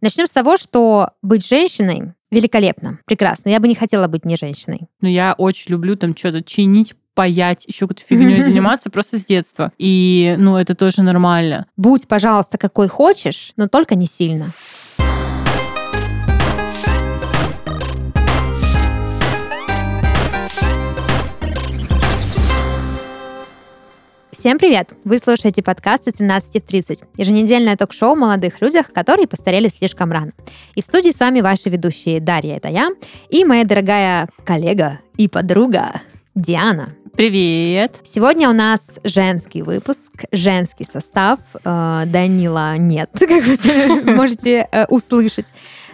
Начнем с того, что быть женщиной великолепно, прекрасно. Я бы не хотела быть не женщиной. Но я очень люблю там что-то чинить, паять, еще какой-то фигней заниматься просто с детства. И, ну, это тоже нормально. Будь, пожалуйста, какой хочешь, но только не сильно. Всем привет! Вы слушаете подкаст «С 13 в 30», еженедельное ток-шоу о молодых людях, которые постарели слишком рано. И в студии с вами ваши ведущие Дарья, это я, и моя дорогая коллега и подруга Диана. Привет! Сегодня у нас женский выпуск, женский состав. Э, Данила нет, как вы можете э, услышать.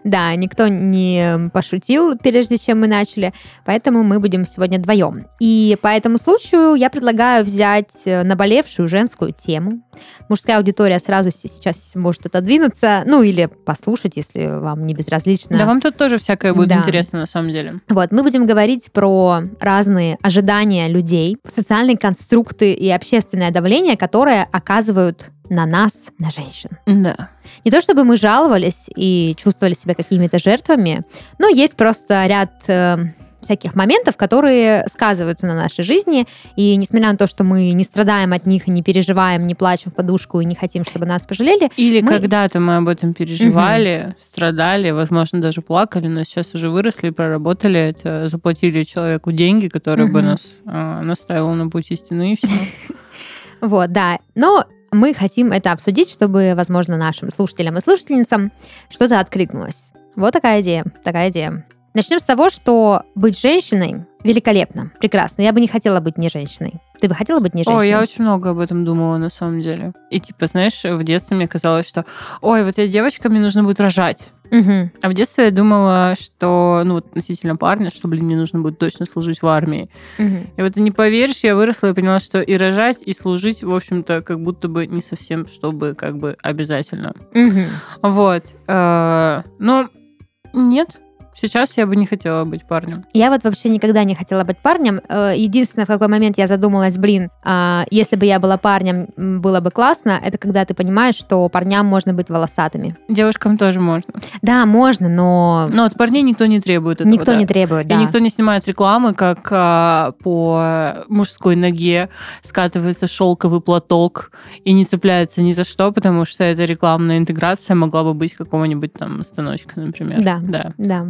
Да, никто не пошутил, прежде чем мы начали, поэтому мы будем сегодня вдвоем. И по этому случаю я предлагаю взять э, наболевшую женскую тему. Мужская аудитория сразу сейчас может отодвинуться, ну или послушать, если вам не безразлично. Да, вам тут тоже всякое будет да. интересно на самом деле. Вот, мы будем говорить про разные ожидания людей, социальные конструкты и общественное давление, которое оказывают на нас, на женщин. Да. Не то чтобы мы жаловались и чувствовали себя какими-то жертвами, но есть просто ряд э, всяких моментов, которые сказываются на нашей жизни. И несмотря на то, что мы не страдаем от них не переживаем, не плачем в подушку и не хотим, чтобы нас пожалели. Или мы... когда-то мы об этом переживали, угу. страдали, возможно, даже плакали, но сейчас уже выросли, проработали это, заплатили человеку деньги, который угу. бы нас э, наставил на путь истины и все. Вот, да. Но мы хотим это обсудить, чтобы, возможно, нашим слушателям и слушательницам что-то откликнулось. Вот такая идея, такая идея. Начнем с того, что быть женщиной великолепно, прекрасно. Я бы не хотела быть не женщиной. Ты бы хотела быть не женщиной? Ой, я очень много об этом думала на самом деле. И типа, знаешь, в детстве мне казалось, что, ой, вот я девочка, мне нужно будет рожать. Угу. А в детстве я думала, что, ну, относительно парня, что, блин, мне нужно будет точно служить в армии. Угу. И вот не поверишь, я выросла и поняла, что и рожать, и служить, в общем-то, как будто бы не совсем, чтобы как бы обязательно. Угу. Вот. Но нет, Сейчас я бы не хотела быть парнем. Я вот вообще никогда не хотела быть парнем. Э, единственное, в какой момент я задумалась, блин, а, если бы я была парнем, было бы классно, это когда ты понимаешь, что парням можно быть волосатыми. Девушкам тоже можно. Да, можно, но... Но от парней никто не требует этого. Никто да. не требует, да. И никто не снимает рекламы, как а, по мужской ноге скатывается шелковый платок и не цепляется ни за что, потому что эта рекламная интеграция могла бы быть какого-нибудь там станочка, например. Да, да. да.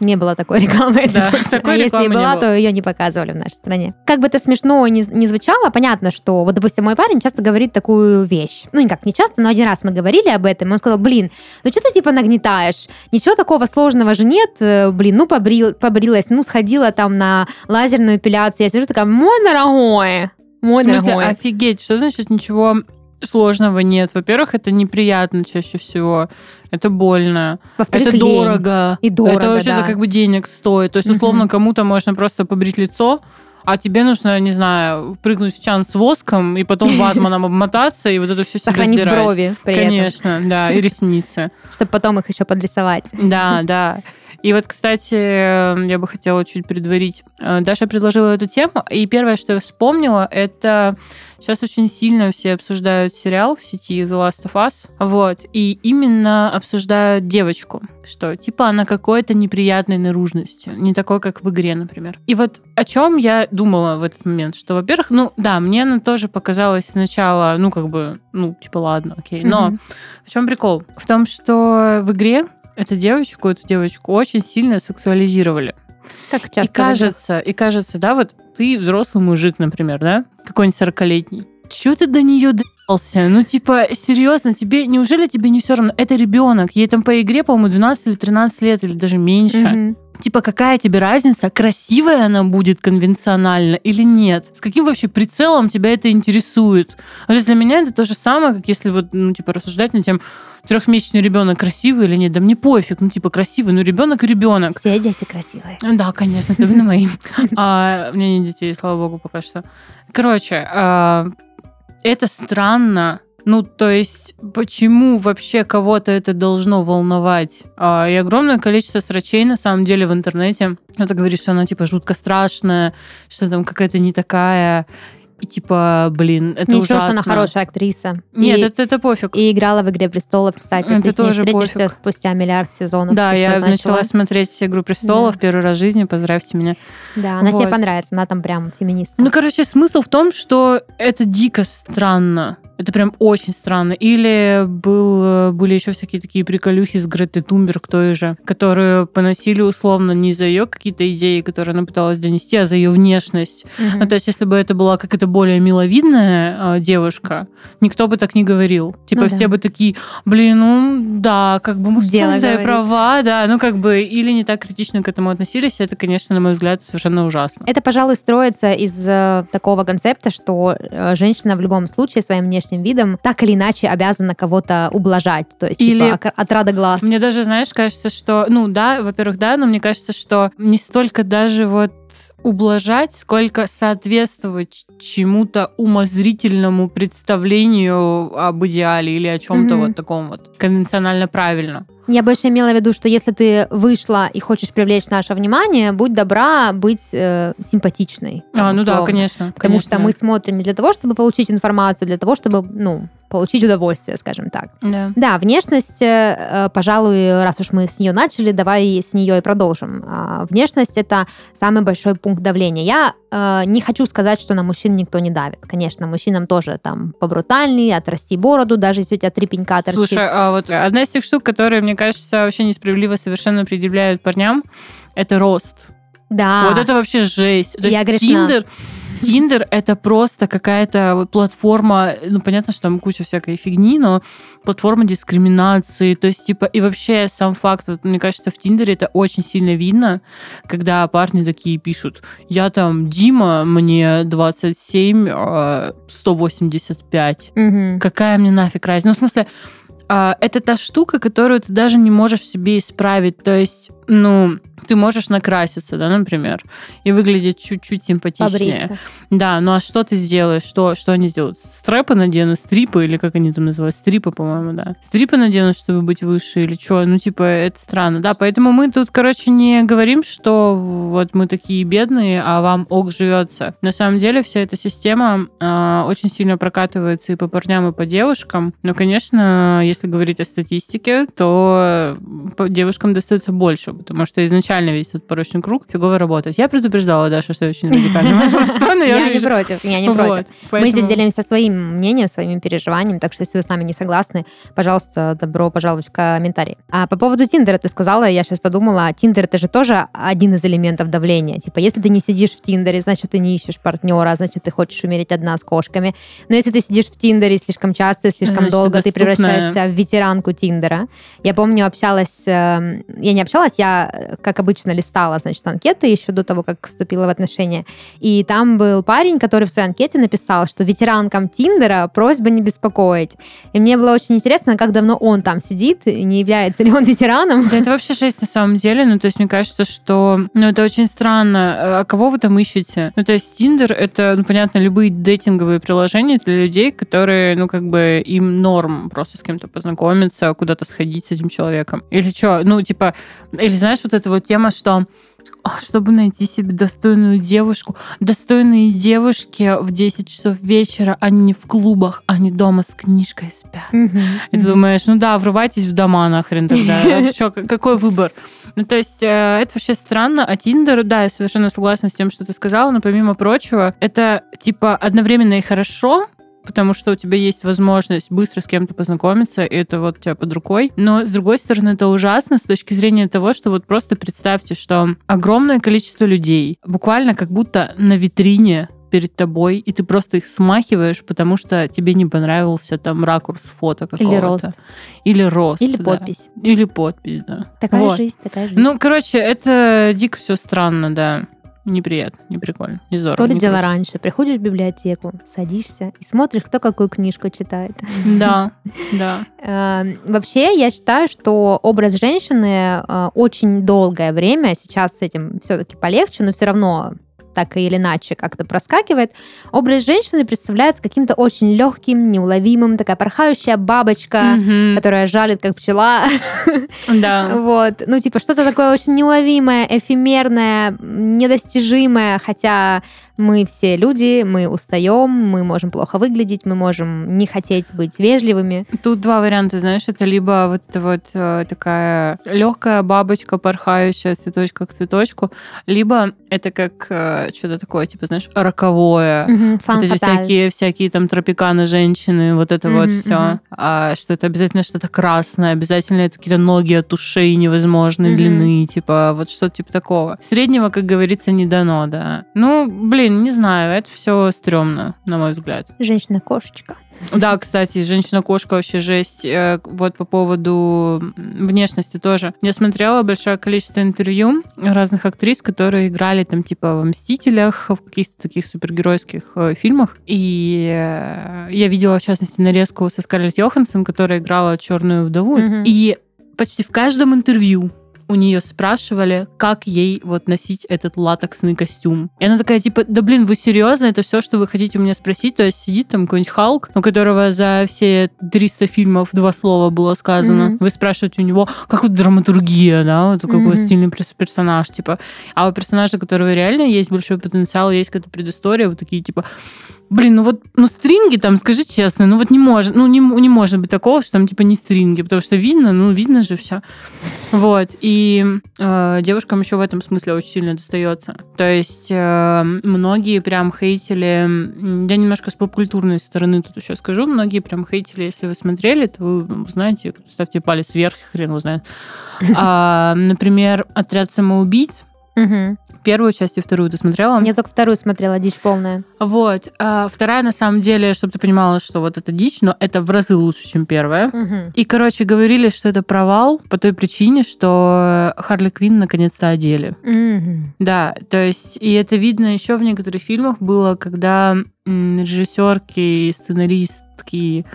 Не было такой рекламы. Да, такой а если и была, то ее не показывали в нашей стране. Как бы это смешно не, не звучало, понятно, что, вот, допустим, мой парень часто говорит такую вещь. Ну, никак не часто, но один раз мы говорили об этом, и он сказал, блин, ну что ты типа нагнетаешь? Ничего такого сложного же нет, э, блин, ну побрил, побрилась, ну сходила там на лазерную эпиляцию. Я сижу такая, мой дорогой, мой В смысле, дорогой. офигеть, что значит ничего сложного нет. Во-первых, это неприятно чаще всего. Это больно. Во-вторых, это лень. дорого. И дорого, Это вообще-то да. как бы денег стоит. То есть, условно, Мгм. кому-то можно просто побрить лицо, а тебе нужно, не знаю, прыгнуть в чан с воском и потом ватманом обмотаться и вот это все себе Сохранить сдирать. брови при этом, Конечно, да, и ресницы. чтобы потом их еще подрисовать. Да, да. И вот, кстати, я бы хотела чуть предварить. Э, Даша предложила эту тему, и первое, что я вспомнила, это сейчас очень сильно все обсуждают сериал в сети The Last of Us, вот, и именно обсуждают девочку, что типа она какой-то неприятной наружности, не такой, как в игре, например. И вот о чем я думала в этот момент, что, во-первых, ну да, мне она тоже показалась сначала, ну как бы, ну типа ладно, окей, но Мгм. в чем прикол? В том, что в игре эту девочку, эту девочку очень сильно сексуализировали. Как часто. и кажется, и кажется, да, вот ты взрослый мужик, например, да, какой-нибудь 40-летний. Чего ты до нее доебался? Ну, типа, серьезно, тебе, неужели тебе не все равно? Это ребенок, ей там по игре, по-моему, 12 или 13 лет, или даже меньше. Мгм. Типа, какая тебе разница, красивая она будет конвенционально или нет? С каким вообще прицелом тебя это интересует? То есть для меня это то же самое, как если вот, ну, типа, рассуждать над тем, трехмесячный ребенок красивый или нет, да мне пофиг, ну, типа, красивый, ну, ребенок и ребенок. Все дети красивые. Да, конечно, особенно мои. А, У меня нет детей, слава богу, пока что. Короче, а, это странно. Ну, то есть, почему вообще кого-то это должно волновать? А, И огромное количество срачей, на самом деле, в интернете. Кто-то говорит, что она, типа, жутко страшная, что там какая-то не такая. И типа, блин, это Ничего, ужасно. что она хорошая актриса. Нет, и, это, это пофиг. и играла в «Игре престолов», кстати. Это ты тоже пофиг. спустя миллиард сезонов. да, Ты я что, начала смотреть «Игру престолов» Да. первый раз в жизни, поздравьте меня. Да, она тебе Вот. понравится, она там прям феминистка. Ну, короче, смысл в том, что это дико странно. Это прям очень странно. Или был, были еще всякие такие приколюхи с Гретой Тумберг той же, которую поносили условно не за ее какие-то идеи, которые она пыталась донести, а за ее внешность. Мгм. Ну, то есть, если бы это была какая-то более миловидная э, девушка, никто бы так не говорил. Типа, Ну да. все бы такие, блин, ну, да, как бы, говорит. права, да, ну, как бы, или не так критично к этому относились, это, конечно, на мой взгляд, совершенно ужасно. Это, пожалуй, строится из э, такого концепта, что э, женщина в любом случае своим внешним видом так или иначе обязана кого-то ублажать. То есть, Или- типа, отрада глаз. Мне даже, знаешь, кажется, что, ну да, во-первых, да, но мне кажется, что не столько даже вот ублажать, сколько соответствовать чему-то умозрительному представлению об идеале или о чем-то Мгм. вот таком вот конвенционально правильно. Я больше имела в виду, что если ты вышла и хочешь привлечь наше внимание, будь добра быть э, симпатичной. А, там, ну да, конечно. Потому конечно, что да. мы смотрим не для того, чтобы получить информацию, для того, чтобы, ну, получить удовольствие, скажем так. Да. Да, внешность, э, э, пожалуй, раз уж мы с нее начали, давай с нее и продолжим. А, Внешность это самый большой пункт давления. Я э, не хочу сказать, что на мужчин никто не давит. Конечно, мужчинам тоже там побрутальней, отрасти бороду, даже если у тебя три пенька торчит. Слушай, а вот одна из тех штук, которые, мне кажется, вообще несправедливо совершенно предъявляют парням, это рост. да. Вот это вообще жесть. То Я есть грешна. Тиндер, Тиндер это просто какая-то платформа, ну понятно, что там куча всякой фигни, но платформа дискриминации, то есть типа и вообще сам факт, вот, мне кажется, в Тиндере это очень сильно видно, когда парни такие пишут, я там Дима, мне 27, а, 185, Мгм. какая мне нафиг разница? Ну, в смысле, а, это та штука, которую ты даже не можешь в себе исправить. То есть, ну, ты можешь накраситься, да, например, и выглядеть чуть-чуть симпатичнее. Побриться. Да, ну а что ты сделаешь? Что, что они сделают? Стрэпы наденут, стрипы, или как они там называют? Стрипы, по-моему, да. Стрипы наденут, чтобы быть выше, или что? Ну, типа, это странно, да. Поэтому мы тут, короче, не говорим, что вот мы такие бедные, а вам ок живется. На самом деле вся эта система а, очень сильно прокатывается и по парням, и по девушкам. Но, конечно, если говорить о статистике, то по девушкам достается больше, потому что изначально весь этот порочный круг фигово работает. Я предупреждала Дашу, что очень радикально. Я не против, я не против. Мы здесь делимся своим мнением, своими переживаниями, так что если вы с нами не согласны, пожалуйста, добро пожаловать в комментарии. А по поводу Тиндера ты сказала, я сейчас подумала, Тиндер это же тоже один из элементов давления. Типа, если ты не сидишь в Тиндере, значит, ты не ищешь партнера, значит, ты хочешь умереть одна с кошками. Но если ты сидишь в Тиндере слишком часто, слишком Значит, долго, ты превращаешься в ветеранку Тиндера. Я помню, общалась, э, я не общалась, я, э, как обычно, листала, значит, анкеты еще до того, как вступила в отношения. И там был парень, который в своей анкете написал, что ветеранкам Тиндера просьба не беспокоить. И мне было очень интересно, как давно он там сидит, не является ли он ветераном. Да это вообще жесть на самом деле. Ну, то есть, мне кажется, что ну, это очень странно. А кого вы там ищете? Ну, то есть, Тиндер — это, ну, понятно, любые дейтинговые приложения для людей, которые, ну, как бы им норм просто с кем-то познакомиться, куда-то сходить с этим человеком. Или что? Ну, типа, или знаешь, вот эта вот тема, что «А, чтобы найти себе достойную девушку. Достойные девушки в 10 часов вечера, они не в клубах, они дома с книжкой спят. И ты думаешь, ну да, врывайтесь в дома нахрен тогда. А какой выбор? Ну, то есть, э, это вообще странно. А Тиндер, да, я совершенно согласна с тем, что ты сказала, но помимо прочего, это, типа, одновременно и хорошо, потому что у тебя есть возможность быстро с кем-то познакомиться, и это вот у тебя под рукой. Но, с другой стороны, это ужасно с точки зрения того, что вот просто представьте, что огромное количество людей буквально как будто на витрине перед тобой, и ты просто их смахиваешь, потому что тебе не понравился там ракурс фото какого-то. Или рост. Или рост. Или да. подпись. Или подпись, да. Такая Вот. жизнь, такая жизнь. Ну, короче, это дико все странно, да. Неприятно, не прикольно, не здорово. То ли не дело круто. раньше. Приходишь в библиотеку, садишься и смотришь, кто какую книжку читает. Да, да. Э, Вообще, я считаю, что образ женщины э, очень долгое время, сейчас с этим все-таки полегче, но все равно так или иначе как-то проскакивает. Образ женщины представляется каким-то очень легким, неуловимым, такая порхающая бабочка, Мгм. которая жалит, как пчела. Да. Вот. Ну, типа, что-то такое очень неуловимое, эфемерное, недостижимое, хотя Мы все люди, мы устаем, мы можем плохо выглядеть, мы можем не хотеть быть вежливыми. Тут два варианта, знаешь, это либо вот эта вот э, такая легкая бабочка, порхающая цветочка к цветочку, либо это как э, что-то такое, типа, знаешь, роковое. Вот эти фаталь. всякие, всякие там тропиканы женщины, вот это вот Мгм, все. мгм. А, что это обязательно что-то красное, обязательно это какие-то ноги от ушей невозможной Мгм. длины, типа вот что-то типа такого. Среднего, как говорится, не дано, да. Ну, блин, не знаю, это все стрёмно, на мой взгляд. Женщина-кошечка. Да, кстати, женщина-кошка вообще жесть. Э, Вот по поводу внешности тоже. Я смотрела большое количество интервью разных актрис, которые играли там типа в «Мстителях», в каких-то таких супергеройских э, фильмах. И э, я видела, в частности, нарезку со Скарлетт Йоханссон, которая играла черную вдову. Мгм. И почти в каждом интервью у нее спрашивали, как ей вот носить этот латексный костюм. И она такая, типа, да блин, вы серьезно? Это все, что вы хотите у меня спросить? То есть сидит там какой-нибудь Халк, у которого за все 300 фильмов два слова было сказано. Мгм. Вы спрашиваете у него, как вот драматургия, да, вот какой Мгм. стильный перс- персонаж, типа. А у персонажа, у которого реально есть большой потенциал, есть какая-то предыстория, вот такие, типа, Блин, ну вот, ну стринги там, скажи честно, ну вот не может, ну не, не может быть такого, что там типа не стринги, потому что видно, ну видно же все. Вот, и э, девушкам еще в этом смысле очень сильно достается. То есть э, многие прям хейтили, я немножко с попкультурной стороны тут еще скажу, многие прям хейтили, если вы смотрели, то вы знаете, ставьте палец вверх, хрен его знает. А, например, «Отряд самоубийц», Мгм. первую часть и вторую ты смотрела? Я только вторую смотрела, дичь полная. Вот. А вторая, на самом деле, чтобы ты понимала, что вот это дичь, но это в разы лучше, чем первая. Мгм. И, короче, говорили, что это провал по той причине, что Харли Квинн наконец-то одели. Мгм. Да, то есть, и это видно еще в некоторых фильмах было, когда режиссерки сценаристки,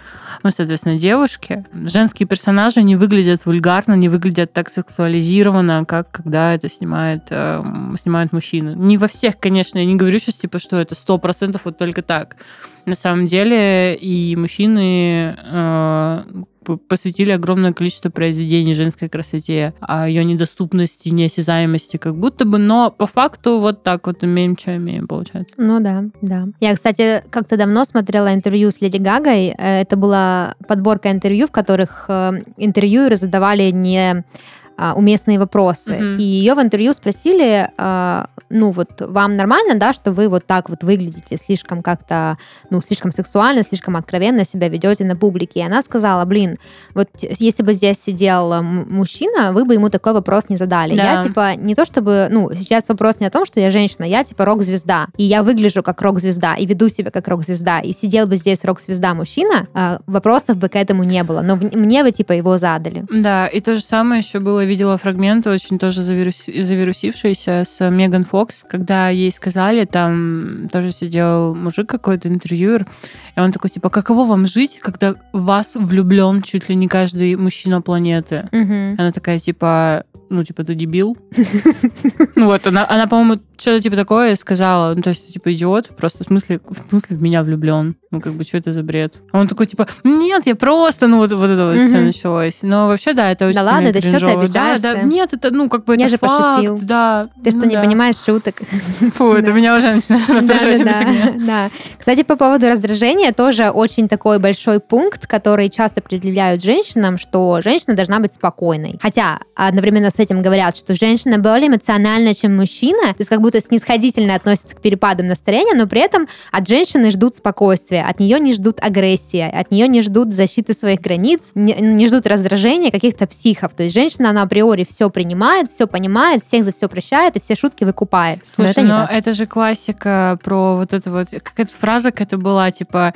ну, соответственно, девушки, женские персонажи не выглядят вульгарно, не выглядят так сексуализированно, как когда это снимает, эм, снимают мужчины. Не во всех, конечно, я не говорю сейчас, типа, что это сто процентов вот только так. На самом деле и мужчины э, посвятили огромное количество произведений женской красоте, о ее недоступности, неосязаемости, как будто бы, но по факту вот так вот имеем, что имеем, получается. Ну да, да. Я, кстати, как-то давно смотрела интервью с Леди Гагой. Э, Это была подборка интервью, в которых э, интервьюеры задавали не а, уместные вопросы. Мгм. И ее в интервью спросили, а, ну вот вам нормально, да, что вы вот так вот выглядите слишком как-то, ну слишком сексуально, слишком откровенно себя ведете на публике. И она сказала, блин, вот если бы здесь сидел мужчина, вы бы ему такой вопрос не задали. Да. Я типа не то чтобы, ну сейчас вопрос не о том, что я женщина, я типа рок-звезда, и я выгляжу как рок-звезда и веду себя как рок-звезда, и сидел бы здесь рок-звезда мужчина, а, вопросов бы к этому не было, но мне бы типа его задали. Да, и то же самое еще было, видела фрагмент, очень тоже завирус- завирусившийся с Меган Фокс, когда ей сказали, там тоже сидел мужик какой-то, интервьюер, и он такой, типа, каково вам жить, когда в вас влюблен чуть ли не каждый мужчина планеты? Мгм. Она такая, типа, ну, типа, ты дебил? Вот, она, она по-моему, что-то типа такое сказала. Ну, то есть, типа, идиот, просто в смысле, в смысле в меня влюблен. Ну, как бы, что это за бред? А он такой, типа, нет, я просто, ну, вот, вот это вот все началось. Но вообще, да, это очень Да ладно, да чё ты кринжово. Да, да, обижаешься? нет, это, ну, как бы, Я это же факт, пошутил. да. Ты что, ну не да. понимаешь шуток? Фу, это меня уже начинает раздражать да. Кстати, по поводу раздражения, тоже очень такой большой пункт, который часто предъявляют женщинам, что женщина должна быть спокойной. Хотя одновременно с этим говорят, что женщина более эмоциональна, чем мужчина, то есть как будто снисходительно относятся к перепадам настроения, но при этом от женщины ждут спокойствия, от нее не ждут агрессии, от нее не ждут защиты своих границ, не, не ждут раздражения каких-то психов. То есть женщина, она априори все принимает, все понимает, всех за все прощает и все шутки выкупает. Но Слушай, это не ну так. это же классика про вот это вот... Какая-то фраза какая-то была, типа,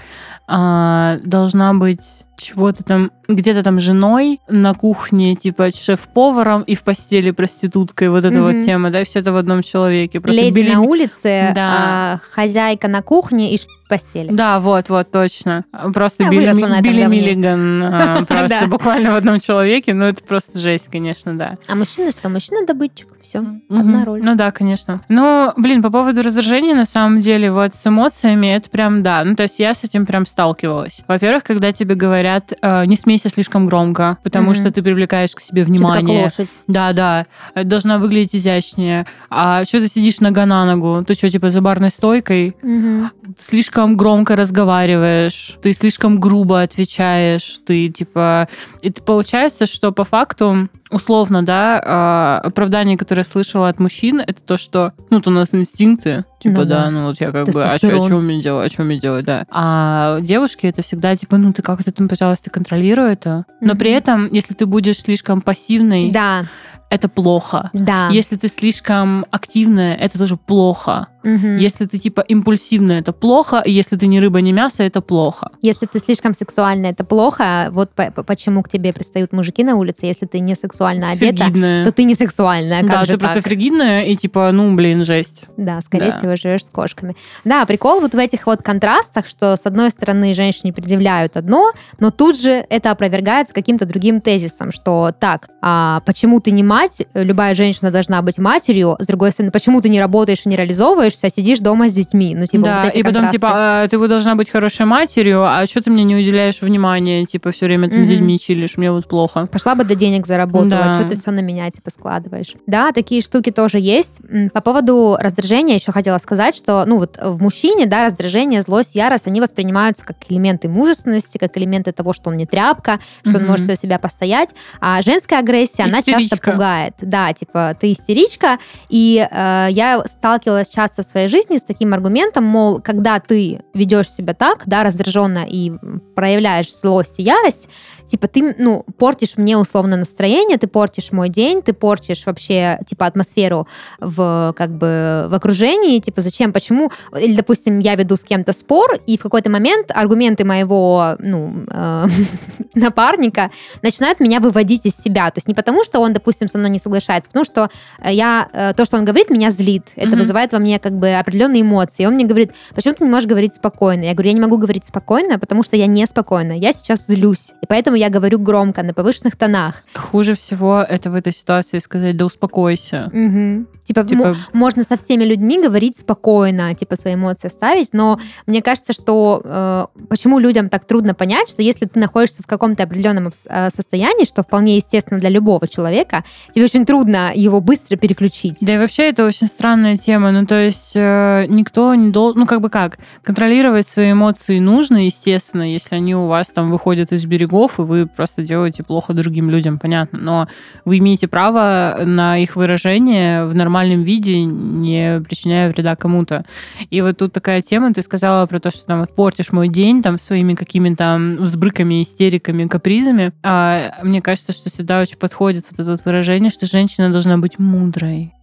а, должна быть чего-то там, где-то там женой на кухне, типа шеф-поваром и в постели проституткой, вот эта Мгм. вот тема, да, все это в одном человеке. Просто Леди Билли- на улице, Да. а, хозяйка на кухне и в постели. Да, вот, вот, точно. Просто Я Билли, Билли говне. Миллиган а, просто Да. буквально в одном человеке, ну это просто жесть, конечно, да. А мужчина что? Мужчина добытчик. Все. Мгм. Одна роль. Ну да, конечно. Ну, блин, по поводу раздражения, на самом деле, вот с эмоциями, это прям, да. Ну, то есть я с этим прям сталкивалась. Во-первых, когда тебе говорят, э, не смейся слишком громко, потому Мгм. что ты привлекаешь к себе Что-то как внимание. лошадь. Да, да, э, должна выглядеть изящнее. А что ты сидишь нога на ногу? Ты что, типа за барной стойкой? Мгм. слишком громко разговариваешь, ты слишком грубо отвечаешь, ты типа... И получается, что по факту, условно, да, а, оправдание, которое я слышала от мужчин, это то, что, ну, вот у нас инстинкты, типа, Ну да, да. ну вот я как бы, а что мне делать, а что мне делать, да. А девушки это всегда, типа, ну, ты как-то там, пожалуйста, контролируй это. Но Мгм. при этом, если ты будешь слишком пассивной, Да, это плохо. да. Если ты слишком активная, это тоже плохо. Мгм. Если ты типа импульсивная, это плохо. Если ты не рыба, не мясо, это плохо. Если ты слишком сексуальна, это плохо. Вот по- по- почему к тебе пристают мужики на улице. Если ты не сексуально одета, Фригидная. то ты не сексуальная. Как да, же ты просто так? фригидная и типа, ну, блин, жесть. Да, скорее Да. всего, живешь с кошками. Да, прикол вот в этих вот контрастах, что с одной стороны женщине предъявляют одно, но тут же это опровергается каким-то другим тезисом, что так, а почему ты не мать, любая женщина должна быть матерью, с другой стороны, почему ты не работаешь и не реализовываешься, а сидишь дома с детьми, ну типа да, вот и потом, контрасты. типа, ты должна быть хорошей матерью, а что ты мне не уделяешь внимания, типа, все время ты Мгм. с детьми чилишь, мне вот плохо. Пошла бы до денег заработала, Да. что ты все на меня типа складываешь. Да, такие штуки тоже есть. По поводу раздражения еще хотела сказать, что ну вот в мужчине, да, раздражение, злость, ярость, они воспринимаются как элементы мужественности, как элементы того, что он не тряпка, что он Мгм. может за себя постоять. А женская агрессия, она часто Истеричка. Пугает. Да, типа ты истеричка. И э, я сталкивалась часто в своей жизни с таким аргументом, мол, когда ты ведешь себя так, да, раздраженно и проявляешь злость и ярость, типа ты, ну, портишь мне условно настроение, ты портишь мой день, ты портишь вообще, типа, атмосферу в, как бы, в окружении, типа, зачем, почему, или, допустим, я веду с кем-то спор, и в какой-то момент аргументы моего, ну, э, напарника начинают меня выводить из себя, то есть не потому, что он, допустим, со мной не соглашается, потому что э, я, э, то, что он говорит, меня злит, это Мгм. вызывает во мне, как бы, определенные эмоции, и он мне говорит, почему ты не можешь говорить спокойно? Я говорю, я не могу говорить спокойно, потому что я не спокойна, я сейчас злюсь, и поэтому я говорю громко, на повышенных тонах. Хуже всего это в этой ситуации сказать, да успокойся. Мгм. Типа, Типа, можно со всеми людьми говорить спокойно, типа свои эмоции ставить, но мне кажется, что э, почему людям так трудно понять, что если ты находишься в каком-то определенном э, состоянии, что вполне естественно для любого человека, тебе очень трудно его быстро переключить. Да и вообще это очень странная тема. Ну, то есть э, никто не должен... Ну, как бы как? Контролировать свои эмоции нужно, естественно, если они у вас там выходят из берегов, и вы просто делаете плохо другим людям, понятно. Но вы имеете право на их выражение в нормальном виде, не причиняя вреда кому-то. И вот тут такая тема, ты сказала про то, что там вот портишь мой день там своими какими-то взбрыками, истериками, капризами. А мне кажется, что сюда очень подходит вот это вот выражение, что женщина должна быть мудрой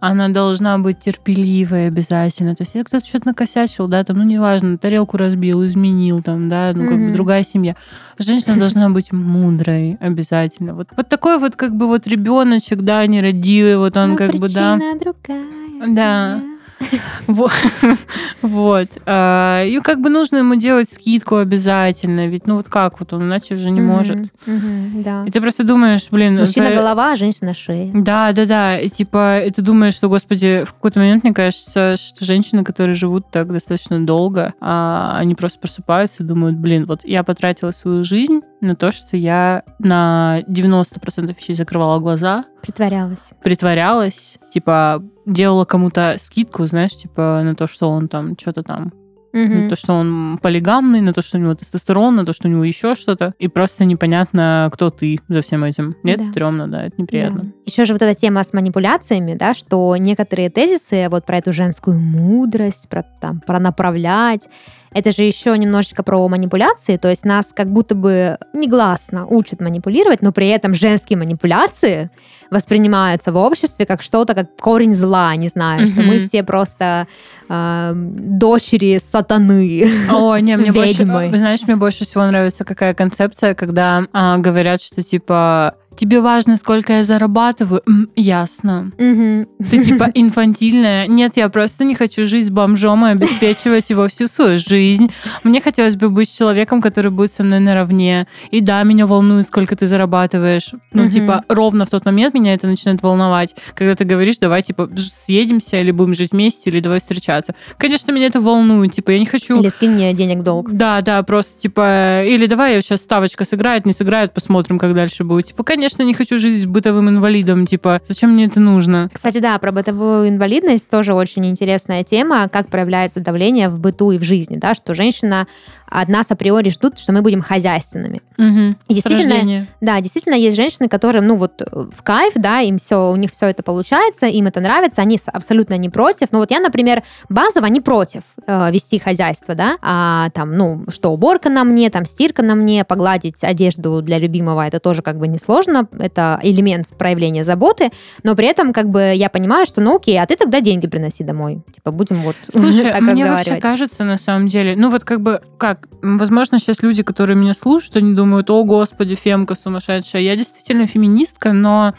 она должна быть терпеливой обязательно. То есть, если кто-то что-то накосячил, да, там, ну, неважно, тарелку разбил, изменил, там, да, ну, как бы другая семья. Женщина должна быть мудрой обязательно. Вот, вот такой вот, как бы, вот ребеночек, да, нерадивый, вот он, Но как бы, да. другая. Да. семья. Вот. вот. А, И как бы нужно ему делать скидку обязательно. Ведь, ну, вот как вот он, иначе уже не может. Да. И ты просто думаешь, блин... Мужчина за- голова, а женщина шея. Да, да, да. И типа, и ты думаешь, что, господи, в какой-то момент, мне кажется, что женщины, которые живут так достаточно долго, а, они просто просыпаются и думают, блин, вот я потратила свою жизнь на то, что я на 90% вещей закрывала глаза, Притворялась. притворялась, типа, делала кому-то скидку, знаешь, типа, на то, что он там что-то там Мгм. на то, что он полигамный, на то, что у него тестостерон, на то, что у него еще что-то. И просто непонятно, кто ты за всем этим. Это Да. стрёмно, да, это неприятно. Еще же вот эта тема с манипуляциями, да, что некоторые тезисы вот про эту женскую мудрость, про там про направлять, это же еще немножечко про манипуляции, то есть нас как будто бы негласно учат манипулировать, но при этом женские манипуляции воспринимаются в обществе как что-то, как корень зла, не знаю, что мы все просто э, дочери сатаны. О, не, мне больше, Ведьмы. знаешь, мне больше всего нравится какая концепция, когда а, говорят, что типа тебе важно, сколько я зарабатываю? М, ясно. Ты типа инфантильная. Нет, я просто не хочу жить с бомжом и обеспечивать его всю свою жизнь. Мне хотелось бы быть человеком, который будет со мной наравне. И да, меня волнует, сколько ты зарабатываешь. Ну, типа, ровно в тот момент меня это начинает волновать. Когда ты говоришь, давай, типа, съедемся, или будем жить вместе, или давай встречаться. Конечно, меня это волнует. Типа, я не хочу... Или скинь мне денег долг. Да, да, просто типа, или давай сейчас ставочка сыграет, не сыграет, посмотрим, как дальше будет. Типа, конечно, не хочу жить бытовым инвалидом, типа, зачем мне это нужно? Кстати, да, про бытовую инвалидность тоже очень интересная тема, как проявляется давление в быту и в жизни, да, что женщина от нас априори ждут, что мы будем хозяйственными. Мгм. И действительно. Да, действительно, есть женщины, которые, ну вот, в кайф, да, им все, у них все это получается, им это нравится, они абсолютно не против. Ну вот я, например, базово не против э, вести хозяйство, да, а там, ну, что уборка на мне, там, стирка на мне, погладить одежду для любимого, это тоже как бы несложно, это элемент проявления заботы, но при этом как бы я понимаю, что, ну окей, а ты тогда деньги приноси домой, типа будем вот Слушай, так мне вообще кажется, на самом деле, ну вот как бы, как, возможно, сейчас люди, которые меня слушают, они думают, о, господи, Фемка сумасшедшая. Я действительно феминистка, но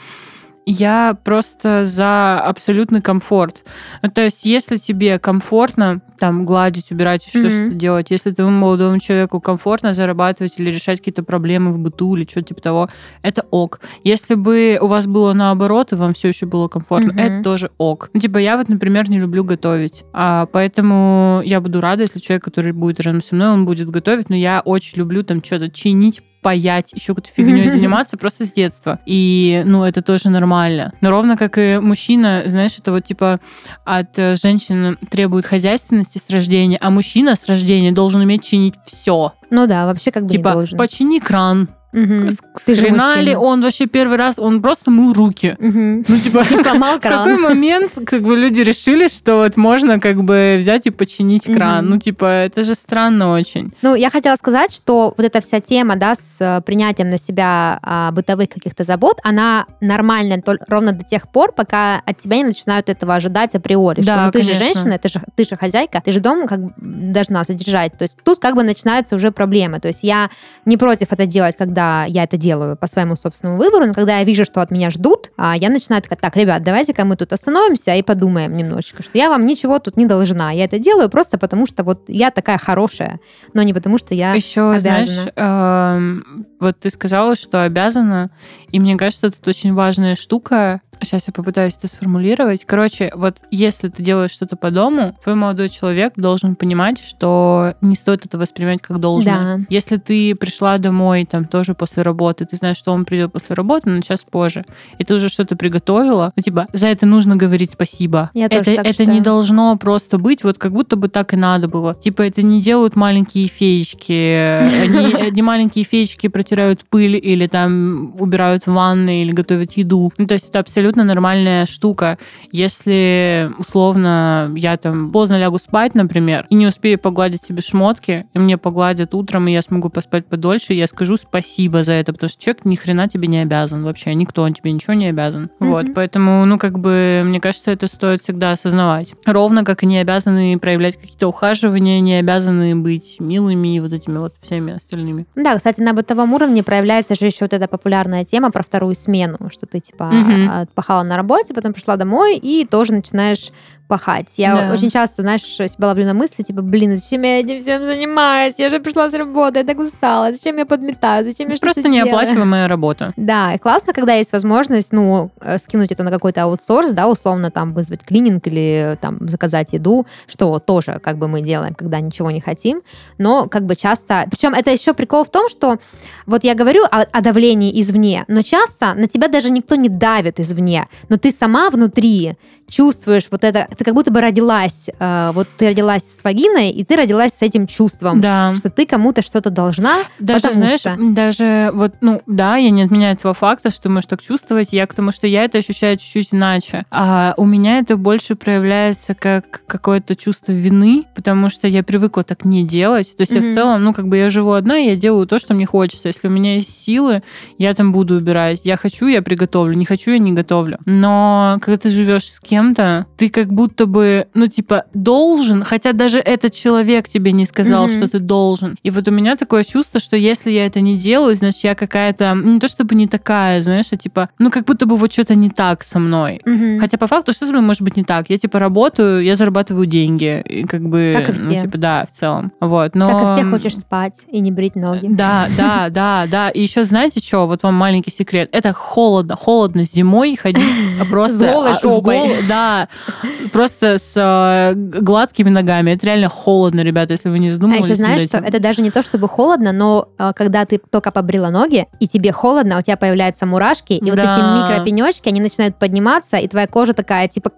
я просто за абсолютный комфорт. Ну, То есть, если тебе комфортно там гладить, убирать, Мгм. что-то делать, если твоему молодому человеку комфортно зарабатывать или решать какие-то проблемы в быту или что-то типа того, это ок. Если бы у вас было наоборот, и вам все еще было комфортно, Мгм. это тоже ок. Ну, Типа, я вот, например, не люблю готовить. А, поэтому я буду рада, если человек, который будет рядом со мной, он будет готовить, но я очень люблю там что-то чинить, паять, еще какой-то фигней заниматься просто с детства. И, ну, это тоже нормально. Но ровно как и мужчина, знаешь, это вот типа от э, женщин требует хозяйственности с рождения, а мужчина с рождения должен уметь чинить все. Ну да, вообще как бы не Типа, должен. почини кран. Же хрена ли он вообще первый раз, он просто мыл руки. Мгм. Ну, типа, И сломал в какой кран. момент как бы люди решили, что вот можно как бы взять и починить кран? Мгм. Ну, типа, это же странно очень. Ну, я хотела сказать, что вот эта вся тема, да, с э, принятием на себя а, бытовых каких-то забот, она нормальная тол- ровно до тех пор, пока от тебя не начинают этого ожидать априори. что, Да, ну, ты же женщина, ты же, ты же хозяйка, ты же дом как бы должна содержать. То есть тут как бы начинаются уже проблемы. То есть я не против это делать, когда я это делаю по своему собственному выбору, но когда я вижу, что от меня ждут, а, я начинаю такая, так, ребят, давайте-ка мы тут остановимся и подумаем немножечко, что я вам ничего тут не должна. Я это делаю просто потому, что вот я такая хорошая, но не потому, что я Еще, обязана. знаешь, эм, вот ты сказала, что обязана, и мне кажется, тут очень важная штука. Сейчас я попытаюсь это сформулировать. Короче, вот если ты делаешь что-то по дому, твой молодой человек должен понимать, что не стоит это воспринимать как должное. Да. Если ты пришла домой, там, тоже после работы, ты знаешь, что он придет после работы на час позже, и ты уже что-то приготовила, ну, типа, за это нужно говорить спасибо. Я это тоже так это не считаю. должно просто быть, вот как будто бы так и надо было. Типа, это не делают маленькие феечки. Они, одни маленькие феечки протирают пыль или там убирают в ванной или готовят еду. Ну, то есть это абсолютно нормальная штука. Если, условно, я там поздно лягу спать, например, и не успею погладить себе шмотки, и мне погладят утром, и я смогу поспать подольше, я скажу спасибо за это, потому что человек ни хрена тебе не обязан вообще, никто он тебе ничего не обязан. Мгм. Вот, поэтому, ну, как бы, мне кажется, это стоит всегда осознавать. Ровно как и не обязаны проявлять какие-то ухаживания, не обязаны быть милыми и вот этими вот всеми остальными. Да, кстати, на бытовом уровне проявляется же еще вот эта популярная тема про вторую смену, что ты типа Мгм. Отпахала на работе, потом пришла домой и тоже начинаешь пахать. Я Да. очень часто, знаешь, себя ловлю на мысли, типа, блин, зачем я этим всем занимаюсь? Я же пришла с работы, я так устала. Зачем я подметаю? Зачем я Просто что-то не делаю? оплачиваемая работа. Да, и классно, когда есть возможность, ну, э, скинуть это на какой-то аутсорс, да, условно там вызвать клининг или там заказать еду, что тоже как бы мы делаем, когда ничего не хотим, но как бы часто, причем это еще прикол в том, что вот я говорю о, о давлении извне, но часто на тебя даже никто не давит извне, но ты сама внутри чувствуешь вот это, ты как будто бы родилась, э, вот ты родилась с вагиной, и ты родилась с этим чувством, Да. что ты кому-то что-то должна, Даже, знаешь, что... даже вот, ну, да, я не отменяю этого факта, что ты можешь так чувствовать, я к тому, что я это ощущаю чуть-чуть иначе. А у меня это больше проявляется как какое-то чувство вины, потому что я привыкла так не делать. То есть я Мгм. в целом, ну, как бы я живу одна, и я делаю то, что мне хочется. Если у меня есть силы, я там буду убирать. Я хочу, я приготовлю. Не хочу, я не готовлю. Но когда ты живешь с кем-то, ты как будто бы, ну, типа, должен, хотя даже этот человек тебе не сказал, Мгм. что ты должен. И вот у меня такое чувство, что если я это не делаю, значит, я какая-то, ну, не то чтобы не такая, знаешь, а типа, ну, как будто бы вот что-то не так со мной. Мгм. Хотя по факту, что со мной может быть не так? Я типа работаю, я зарабатываю деньги, и как бы, Как и ну все. типа да, в целом, вот. Но Как и все, хочешь спать и не брить ноги. да, да, да, да. И еще знаете что? Вот вам маленький секрет. Это холодно, холодно зимой ходить просто голой а, гол- да, просто с э, гладкими ногами. Это реально холодно, ребята, если вы не А задумывались. еще знаешь, что это даже не то, чтобы холодно, но э, когда ты только побрила ноги, и тебе холодно, у тебя появляются мурашки, и вот Да. эти микропенечки, они начинают подниматься, и твоя кожа такая, типа,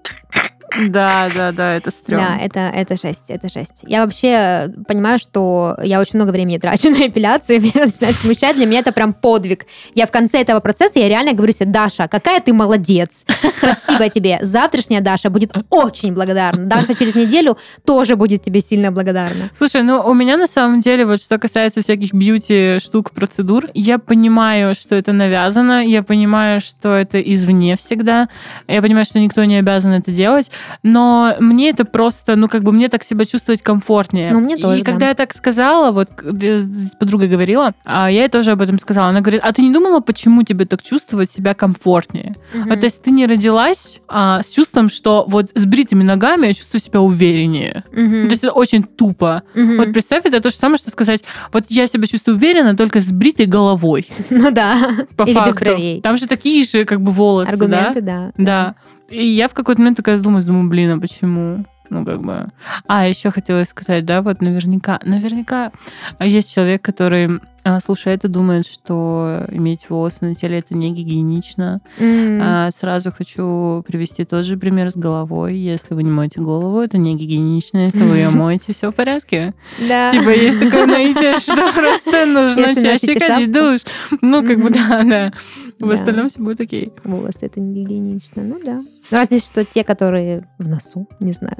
Да, да, да, это стрёмно. да, это, это жесть, это жесть. Я вообще понимаю, что я очень много времени трачу на эпиляцию, и меня начинает смущать. Для меня это прям подвиг. Я в конце этого процесса, я реально говорю себе, Даша, какая ты молодец. Спасибо тебе. Завтрашняя Даша будет очень благодарна. Даша через неделю тоже будет тебе сильно благодарна. Слушай, ну у меня на самом деле, вот что касается всяких бьюти штук, процедур, я понимаю, что это навязано, я понимаю, что это извне всегда, я понимаю, что никто не обязан это делать, но мне это просто, ну как бы мне так себя чувствовать комфортнее. Ну, мне тоже, И когда да. я так сказала, вот э, с подругой говорила, а я ей тоже об этом сказала, она говорит, а ты не думала, почему тебе так чувствовать себя комфортнее? Вот, то есть ты не родилась а, с чувством, что вот с бритыми ногами я чувствую себя увереннее. Мгм. То есть это очень тупо. Мгм. Вот представь, это то же самое, что сказать, вот я себя чувствую уверенно только с бритой головой. Ну да. По Или без факту. бровей. Там же такие же как бы волосы, Аргументы, да. да? Да. И я в какой-то момент такая задумалась, думаю, блин, а почему? Ну, как бы... А, еще хотелось сказать, да, вот наверняка, наверняка есть человек, который а, слушает и думает, что иметь волосы на теле это не гигиенично. М. А, сразу хочу привести тот же пример с головой. Если вы не моете голову, это не гигиенично. Если вы ее моете, все в порядке. Да. Типа есть такое наитие, что просто нужно чаще ходить душ. Ну, как бы да, да. В Да. остальном все будет окей. Волосы это не гигиенично. Ну да. Ну, разве что те, которые в носу, не знаю.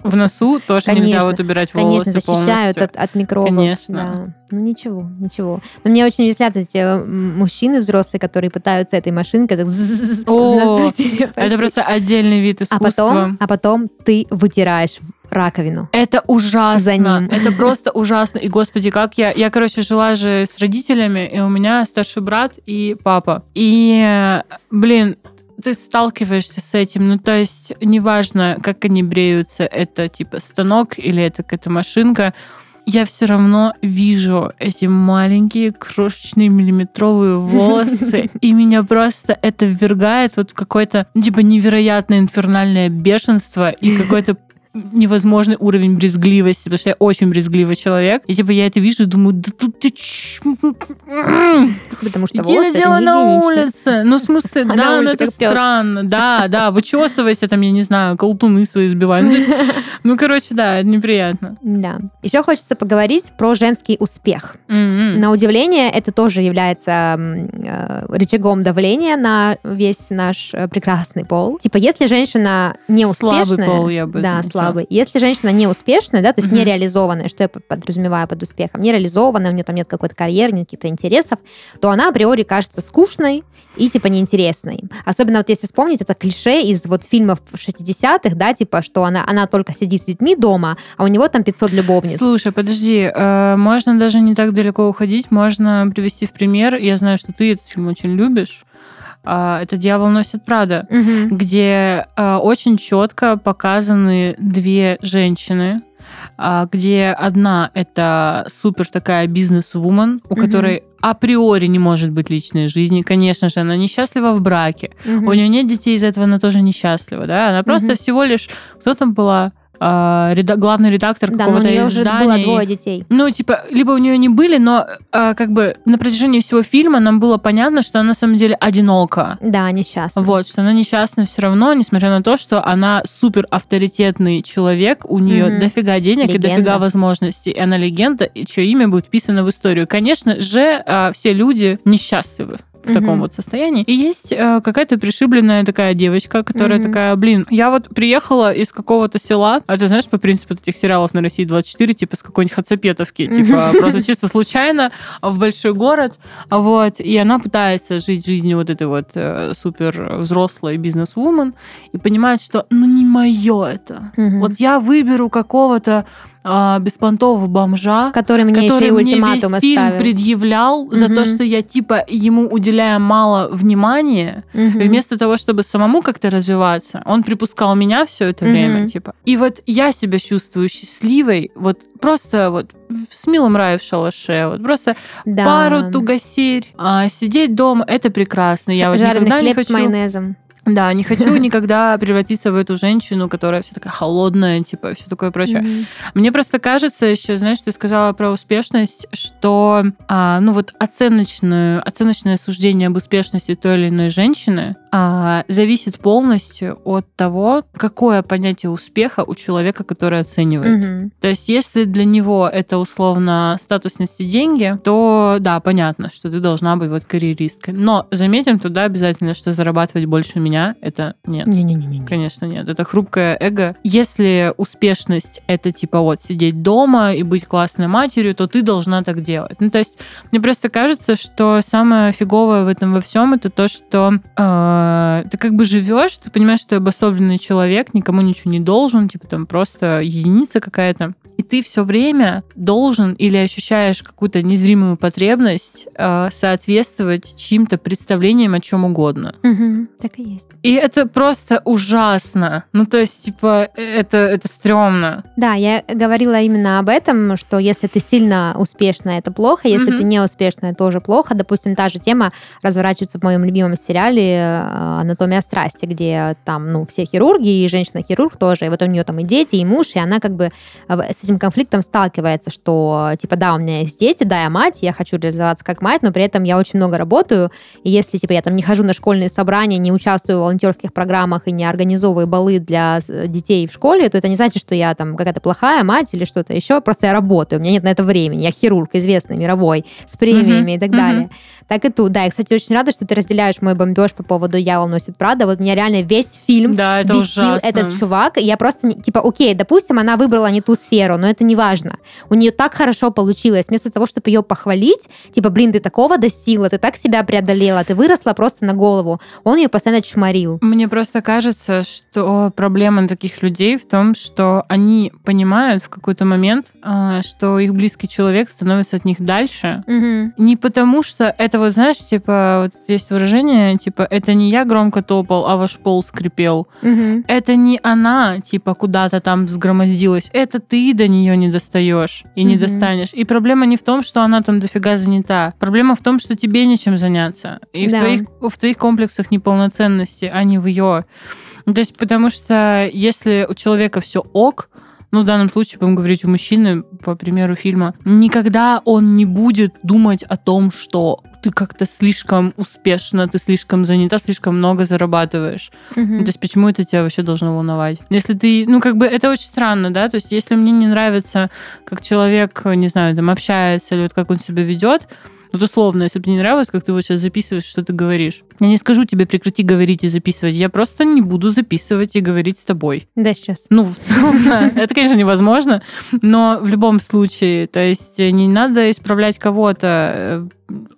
В носу тоже Конечно. нельзя вот убирать Конечно, волосы защищают полностью. от, от микробов. Конечно. Да. Ну ничего, ничего. Но мне очень веселят эти м, мужчины взрослые, которые пытаются этой машинкой так О, Это просто отдельный вид а искусства. потом, а потом ты вытираешь раковину. Это ужасно. За ним. Это просто ужасно. И, господи, как я... Я, короче, жила же с родителями, и у меня старший брат и папа. И, э, блин, ты сталкиваешься с этим. Ну, то есть, неважно, как они бреются, это типа станок или это какая-то машинка, я все равно вижу эти маленькие крошечные миллиметровые волосы, и меня просто это ввергает вот в какое-то, ну, типа, невероятное инфернальное бешенство и какой-то невозможный уровень брезгливости, потому что я очень брезгливый человек. И типа я это вижу и думаю, да тут ты ч- Потому что Иди дело на улице. Ну, в смысле, А да, ну это странно. Да, да, вычесывайся там, я не знаю, колтуны свои сбивай. Ну, есть, ну, короче, да, это неприятно. Да. Еще хочется поговорить про женский успех. М-м. На удивление, это тоже является э, рычагом давления на весь наш э, прекрасный пол. Типа, если женщина не успешная, Слабый пол, я бы да, замечала. Слабый. Если женщина не успешная, да, то есть нереализованная, что я под- подразумеваю под успехом, нереализованная, у нее там нет какой-то карьеры, нет каких-то интересов, то она априори кажется скучной и типа неинтересной. Особенно вот если вспомнить, это клише из вот фильмов 60-х, да, типа, что она, она только сидит с детьми дома, а у него там 500 любовниц. Слушай, подожди, э, можно даже не так далеко уходить, можно привести в пример. Я знаю, что ты этот фильм очень любишь. А, Это «Дьявол носит Прада», Мгм. где э, очень четко показаны две женщины, а, где одна это супер такая бизнес-вумен, у Мгм. которой априори не может быть личной жизни. Конечно же, она несчастлива в браке. Мгм. У нее нет детей, из-за этого она тоже несчастлива, да? Она просто Мгм. всего лишь... Кто там была? Реда- главный редактор Да, но у какого-то нее уже издания. было и- двое детей. ну, типа, либо у нее не были, но э, как бы на протяжении всего фильма нам было понятно, что она на самом деле одинока. Да, несчастна. Вот, что она несчастна все равно, несмотря на то, что она супер авторитетный человек, у нее Мгм. дофига денег и Легенда. дофига возможностей, и она легенда, и чье имя будет вписано в историю. Конечно же, э, все люди несчастливы. В таком вот состоянии. И есть э, какая-то пришибленная такая девочка, которая такая, блин, я вот приехала из какого-то села, а ты знаешь, по принципу этих сериалов на России 24, типа с какой-нибудь Хацапетовки, типа просто чисто случайно в большой город, вот, и она пытается жить жизнью вот этой вот э, супер взрослой бизнес-вумен и понимает, что ну не мое это. Вот я выберу какого-то а, беспонтового бомжа, который мне, который еще мне весь фильм оставил. предъявлял угу. за то, что я типа ему уделяю мало внимания, угу. и вместо того, чтобы самому как-то развиваться, он припускал меня все это угу. время, типа. И вот я себя чувствую счастливой, вот просто вот с милым рай в шалаше, вот просто да. пару тугосерь, а, сидеть дома, это прекрасно. Я вот Жареный никогда хлеб не хочу... с майонезом. Да, не хочу никогда превратиться в эту женщину, которая вся такая холодная, типа, все такое прочее. Mm-hmm. Мне просто кажется еще, знаешь, ты сказала про успешность, что, а, ну вот оценочное, оценочное суждение об успешности той или иной женщины а, зависит полностью от того, какое понятие успеха у человека, который оценивает. Mm-hmm. То есть, если для него это условно статусность и деньги, то да, понятно, что ты должна быть вот карьеристкой. Но заметим туда обязательно, что зарабатывать больше меня меня это нет. Не-не-не. Конечно, нет. Это хрупкое эго. Если успешность это типа вот сидеть дома и быть классной матерью, то ты должна так делать. Ну, то есть, мне просто кажется, что самое фиговое в этом во всем это то, что э, ты как бы живешь, ты понимаешь, что ты обособленный человек, никому ничего не должен, типа там просто единица какая-то и ты все время должен или ощущаешь какую-то незримую потребность э, соответствовать чьим-то представлениям о чем угодно. Угу, так и есть. И это просто ужасно. Ну, то есть, типа, это, это стрёмно. Да, я говорила именно об этом, что если ты сильно успешная, это плохо, если угу. ты не успешная, тоже плохо. Допустим, та же тема разворачивается в моем любимом сериале э, «Анатомия страсти», где там, ну, все хирурги, и женщина-хирург тоже, и вот у нее там и дети, и муж, и она как бы с этим конфликтом сталкивается, что, типа, да, у меня есть дети, да, я мать, я хочу реализоваться как мать, но при этом я очень много работаю, и если, типа, я там не хожу на школьные собрания, не участвую в волонтерских программах и не организовываю балы для детей в школе, то это не значит, что я там какая-то плохая мать или что-то еще, просто я работаю, у меня нет на это времени, я хирург известный, мировой, с премиями mm-hmm. и так далее. Mm-hmm. Так и тут, да, я, кстати, очень рада, что ты разделяешь мой бомбеж по поводу «Я носит Прада», вот меня реально весь фильм да, это бесил ужасно. этот чувак, я просто, типа, окей, допустим, она выбрала не ту сферу, но это не важно. У нее так хорошо получилось. Вместо того, чтобы ее похвалить, типа, блин, ты такого достигла, ты так себя преодолела, ты выросла просто на голову. Он ее постоянно чморил. Мне просто кажется, что проблема таких людей в том, что они понимают в какой-то момент, а, что их близкий человек становится от них дальше. Угу. Не потому, что это вот, знаешь, типа, вот есть выражение, типа, это не я громко топал, а ваш пол скрипел. Угу. Это не она, типа, куда-то там взгромоздилась. Это ты до нее не достаешь и не достанешь. И проблема не в том, что она там дофига занята. Проблема в том, что тебе нечем заняться. И да. в, твоих, в твоих комплексах неполноценности, а не в ее. То есть, потому что если у человека все ок, ну, в данном случае будем говорить у мужчины, по примеру фильма, никогда он не будет думать о том, что ты как-то слишком успешна, ты слишком занята, слишком много зарабатываешь. Угу. То есть почему это тебя вообще должно волновать? Если ты, ну как бы это очень странно, да, то есть если мне не нравится, как человек, не знаю, там общается или вот как он себя ведет, вот условно, если бы не нравилось, как ты вот сейчас записываешь, что ты говоришь. Я не скажу тебе прекрати говорить и записывать. Я просто не буду записывать и говорить с тобой. Да, сейчас. Ну, в целом, да. Это, конечно, невозможно, но в любом случае, то есть не надо исправлять кого-то.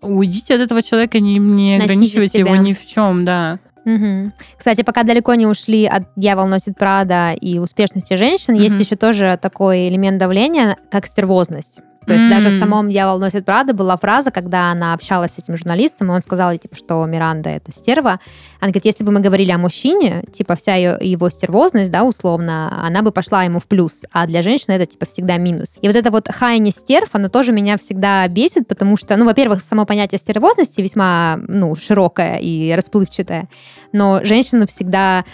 Уйдите от этого человека, не, не ограничивайте его ни в чем, да. Угу. Кстати, пока далеко не ушли от «Дьявол носит Прада» и успешности женщин, угу. есть еще тоже такой элемент давления, как стервозность. То есть mm-hmm. даже в самом «Дьявол носит Прада» была фраза, когда она общалась с этим журналистом, и он сказал ей, типа, что Миранда — это стерва. Она говорит, если бы мы говорили о мужчине, типа, вся ее, его стервозность, да, условно, она бы пошла ему в плюс, а для женщины это, типа, всегда минус. И вот это вот хайни стерв, оно тоже меня всегда бесит, потому что, ну, во-первых, само понятие стервозности весьма, ну, широкое и расплывчатое, но женщину всегда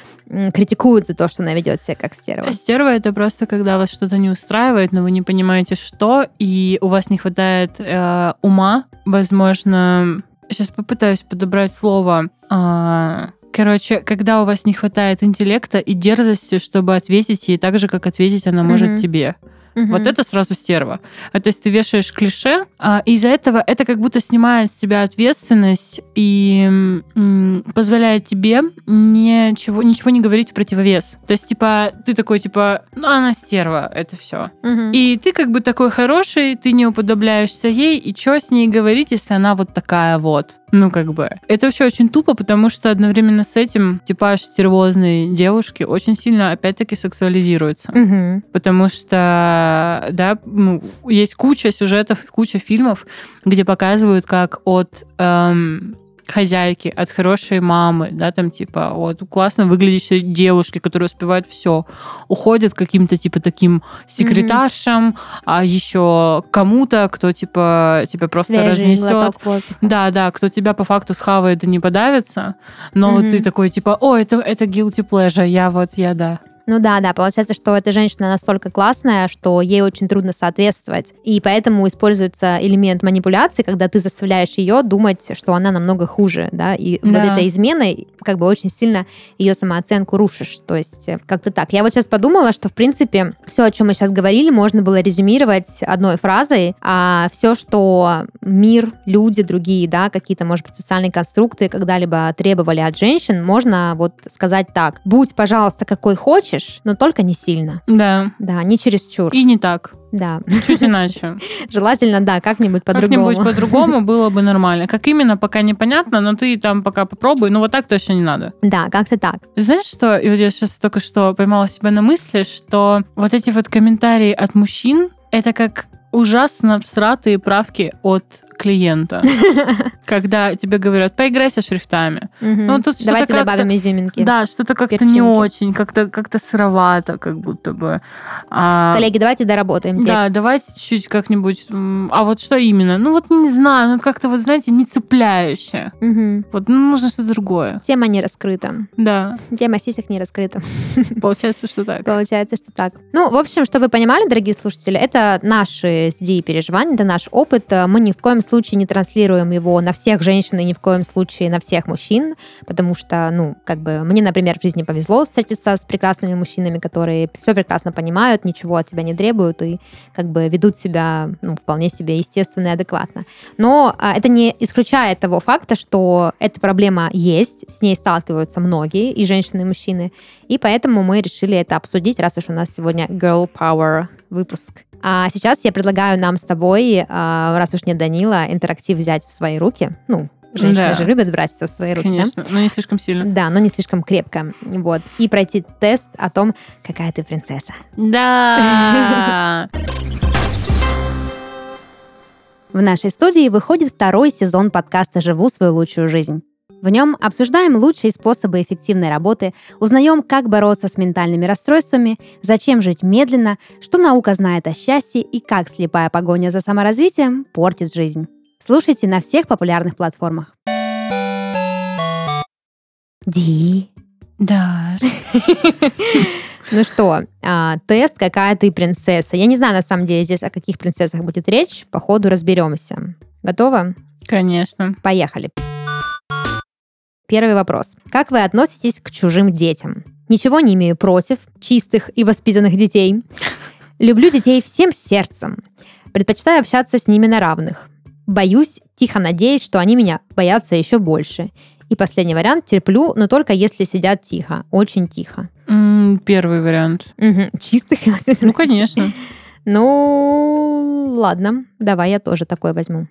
критикуют за то, что она ведет себя как стерва. Стерва это просто когда вас что-то не устраивает, но вы не понимаете, что, и у вас не хватает э, ума, возможно. Сейчас попытаюсь подобрать слово. Э, короче, когда у вас не хватает интеллекта и дерзости, чтобы ответить ей так же, как ответить она может mm-hmm. тебе. Мгм. Вот это сразу стерва. А, то есть ты вешаешь клише, а, и из-за этого это как будто снимает с тебя ответственность и м, позволяет тебе ничего, ничего не говорить в противовес. То есть, типа, ты такой, типа, ну, она стерва, это все. Мгм. И ты как бы такой хороший, ты не уподобляешься ей, и что с ней говорить, если она вот такая вот? Ну, как бы. Это вообще очень тупо, потому что одновременно с этим типаж стервозной девушки очень сильно, опять-таки, сексуализируется. Мгм. Потому что, да, ну, есть куча сюжетов, куча фильмов, где показывают, как от эм, хозяйки, от хорошей мамы, да, там, типа, от классно выглядящей девушки, которые успевают все, уходят к каким-то, типа, таким секретаршам, а еще кому-то, кто, типа, тебя просто Свежий разнесет. Да, да, кто тебя по факту схавает и не подавится, но Мгм. ты такой, типа, о, это, это guilty pleasure, я вот, я, да. Ну да, да, получается, что эта женщина настолько классная, что ей очень трудно соответствовать. И поэтому используется элемент манипуляции, когда ты заставляешь ее думать, что она намного хуже, да, и вот Да. этой изменой как бы очень сильно ее самооценку рушишь. То есть э, как-то так. Я вот сейчас подумала, что в принципе все, о чем мы сейчас говорили, можно было резюмировать одной фразой, а все, что мир, люди другие, да, какие-то, может быть, социальные конструкты когда-либо требовали от женщин, можно вот сказать так. Будь, пожалуйста, какой хочешь, но только не сильно. Да, Да, не чересчур. и не так, Да, чуть иначе. желательно, да, как-нибудь по-другому. Как-нибудь по-другому было бы нормально. Как именно, пока непонятно, но ты там пока попробуй. Ну вот так точно не надо. Да, как-то так. Знаешь что? И вот я сейчас только что поймала себя на мысли, что вот эти вот комментарии от мужчин, это как ужасно всратые правки от клиента. Когда тебе говорят, поиграй со шрифтами. Ну, тут что-то Давайте как-то- добавим изюминки. Да, что-то как-то Перчинки. не очень, как-то как сыровато, как будто бы. А, Коллеги, давайте доработаем Да, текст. давайте чуть как-нибудь. А вот что именно? Ну вот не знаю, ну как-то вот знаете не цепляющее. Мгм. Вот ну, нужно что-то другое. Тема не раскрыта. Да, Тема сисек не раскрыта. получается, что так. Получается, что так. Ну, в общем, чтобы вы понимали, дорогие слушатели, это наши с Ди переживания, это наш опыт. Мы ни в коем случае не транслируем его на всех женщин и ни в коем случае на всех мужчин, потому что, ну, как бы, мне, например, в жизни повезло встретиться с прекрасными мужчинами, которые все прекрасно понимают, ничего от тебя не требуют и как бы ведут себя, ну, вполне себе естественно и адекватно. Но а, это не исключает того факта, что эта проблема есть, с ней сталкиваются многие, и женщины, и мужчины, и поэтому мы решили это обсудить, раз уж у нас сегодня Girl Power выпуск. А сейчас я предлагаю нам с тобой, а, раз уж нет Данила, интерактив взять в свои руки. Ну, женщины Да. же любят брать все в свои руки, да? Конечно, но не слишком сильно. Да, но не слишком крепко. Вот. И пройти тест о том, какая ты принцесса. Да. В нашей студии выходит второй сезон подкаста «Живу свою лучшую жизнь». В нем обсуждаем лучшие способы эффективной работы, узнаем, как бороться с ментальными расстройствами, зачем жить медленно, что наука знает о счастье и как слепая погоня за саморазвитием портит жизнь. Слушайте на всех популярных платформах. Ди. Да. Ну что, а, тест «Какая ты принцесса?» Я не знаю, на самом деле, здесь о каких принцессах будет речь. По ходу разберемся. Готова? Конечно. Поехали. Первый вопрос. Как вы относитесь к чужим детям? Ничего не имею против чистых и воспитанных детей. Люблю детей всем сердцем. Предпочитаю общаться с ними на равных. Боюсь, тихо надеюсь, что они меня боятся еще больше. И последний вариант терплю, но только если сидят тихо, очень тихо. М, Первый вариант. Мгм. Чистых и воспитанных Ну, конечно. Ну, ладно, давай я тоже такой возьму.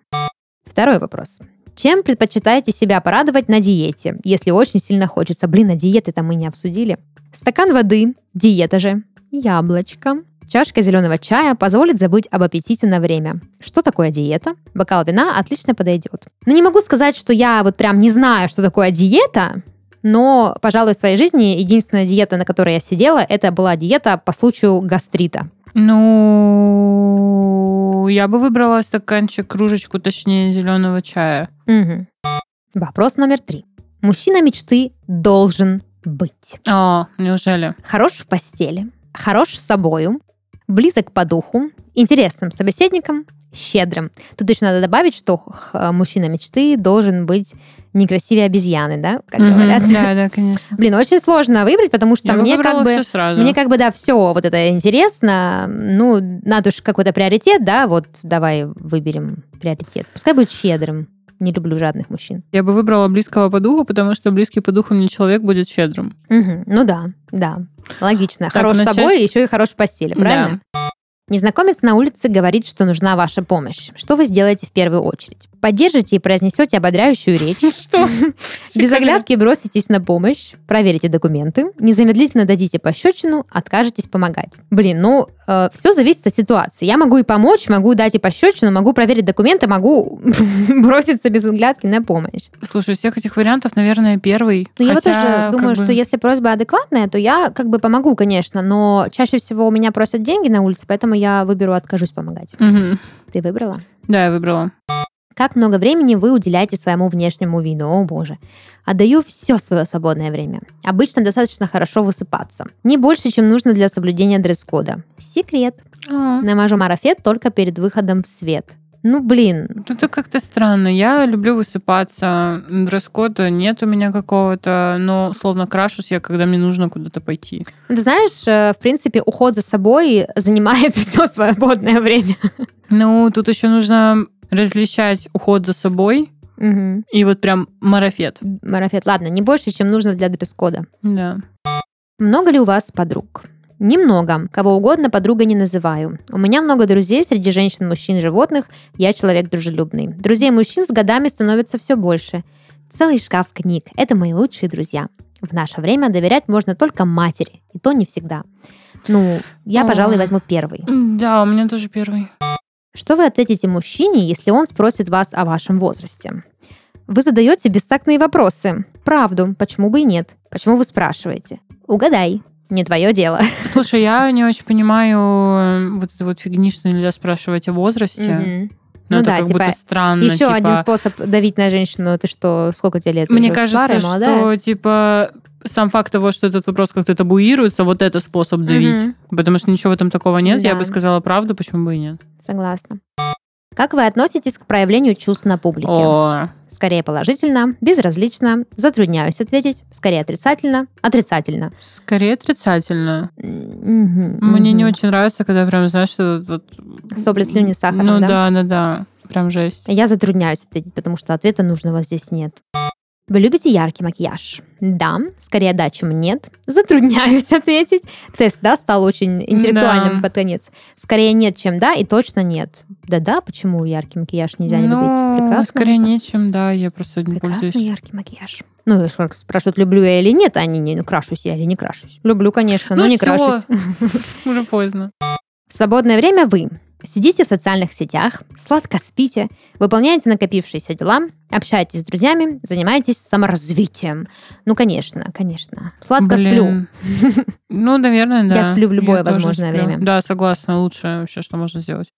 Второй вопрос. Чем предпочитаете себя порадовать на диете, если очень сильно хочется? Блин, а диеты-то мы не обсудили. Стакан воды, диета же, яблочко, чашка зеленого чая позволит забыть об аппетите на время. Что такое диета? Бокал вина отлично подойдет. Но не могу сказать, что я вот прям не знаю, что такое диета, но, пожалуй, в своей жизни единственная диета, на которой я сидела, это была диета по случаю гастрита. Ну, я бы выбрала стаканчик, кружечку, точнее, зеленого чая. Мгм. Вопрос номер три. Мужчина мечты должен быть. О, неужели? Хорош в постели, хорош с собою, близок по духу, интересным собеседником щедрым. Тут еще надо добавить, что х- мужчина мечты должен быть не красивее обезьяны, да, как Мгм. говорят. Да, да, конечно. Блин, очень сложно выбрать, потому что Я мне как бы... сразу. Мне как бы, да, все вот это интересно. Ну, надо уж какой-то приоритет, да, вот давай выберем приоритет. Пускай будет щедрым. Не люблю жадных мужчин. Я бы выбрала близкого по духу, потому что близкий по духу мне человек будет щедрым. Мгм. Ну да, да. Логично. Так, хорош начать? собой, еще и хорош в постели, правильно? Незнакомец на улице говорит, что нужна ваша помощь. Что вы сделаете в первую очередь? Поддержите и произнесете ободряющую речь. Что? Без оглядки броситесь на помощь, проверите документы, незамедлительно дадите пощечину, откажетесь помогать. Блин, ну, все зависит от ситуации. Я могу и помочь, могу дать и пощечину, могу проверить документы, могу броситься без оглядки на помощь. Слушай, из всех этих вариантов, наверное, первый. Ну, я вот тоже думаю, бы, что если просьба адекватная, то я как бы помогу, конечно, но чаще всего у меня просят деньги на улице, поэтому я выберу, откажусь помогать. Мгм. Ты выбрала? Да, я выбрала. Как много времени вы уделяете своему внешнему виду? О, боже. Отдаю все свое свободное время. Обычно достаточно хорошо высыпаться. Не больше, чем нужно для соблюдения дресс-кода. Секрет. А, Намажу марафет только перед выходом в свет. Ну, блин. Это как-то странно. Я люблю высыпаться. Дресс-кода нет у меня какого-то, но словно крашусь я, когда мне нужно куда-то пойти. Ты знаешь, э, в принципе, уход за собой занимает все свободное время. Ну, тут еще нужно различать уход за собой Мгм. и вот прям марафет. Марафет. Ладно, не больше, чем нужно для дресс-кода. Да. Много ли у вас подруг? Немного. Кого угодно подруга не называю. У меня много друзей среди женщин, мужчин, животных. Я человек дружелюбный. Друзей мужчин с годами становится все больше. Целый шкаф книг. Это мои лучшие друзья. В наше время доверять можно только матери. И то не всегда. Ну, я, О. пожалуй, возьму первый. Да, у меня тоже первый. Что вы ответите мужчине, если он спросит вас о вашем возрасте? Вы задаете бестактные вопросы. Правду, почему бы и нет? Почему вы спрашиваете? Угадай, не твое дело. Слушай, я не очень понимаю э, вот эту вот фигни, что нельзя спрашивать о возрасте. Мгм. Ну, Ну это да, как типа, будто странно. Еще типа, один способ давить на женщину, ты что, сколько тебе лет? Мне кажется, старая, молодая? что типа сам факт того, что этот вопрос как-то табуируется, вот это способ давить. Мгм. Потому что ничего в этом такого нет. Я Да. бы сказала правду, почему бы и нет. Согласна. Как вы относитесь к проявлению чувств на публике? О, Скорее положительно, безразлично, затрудняюсь ответить, скорее отрицательно, отрицательно. скорее отрицательно. Мгм, Мне не мгм. очень нравится, когда прям, знаешь, вот... Сопли, слюни, сахаром, Ну да? да, да, да. Прям жесть. Я затрудняюсь ответить, потому что ответа нужного здесь нет. Вы любите яркий макияж? Да, скорее да, чем нет. Затрудняюсь ответить. Тест, да, стал очень интеллектуальным Да. под конец. Скорее нет, чем да, и точно нет. Да-да, почему яркий макияж нельзя не ну, любить? Прекрасно. скорее нечем, да, я просто не Прекрасный пользуюсь. яркий макияж. Ну, и что, спрашивают, люблю я или нет, а они не, ну, крашусь я или не крашусь. Люблю, конечно, но Ну не всё. крашусь. Уже поздно. Свободное время вы сидите в социальных сетях, сладко спите, выполняете накопившиеся дела, общаетесь с друзьями, занимаетесь саморазвитием. Ну, конечно, конечно. Сладко сплю. Блин. Ну, наверное, да. Я сплю в любое Я возможное сплю. время. Да, согласна. Лучшее вообще, что можно сделать.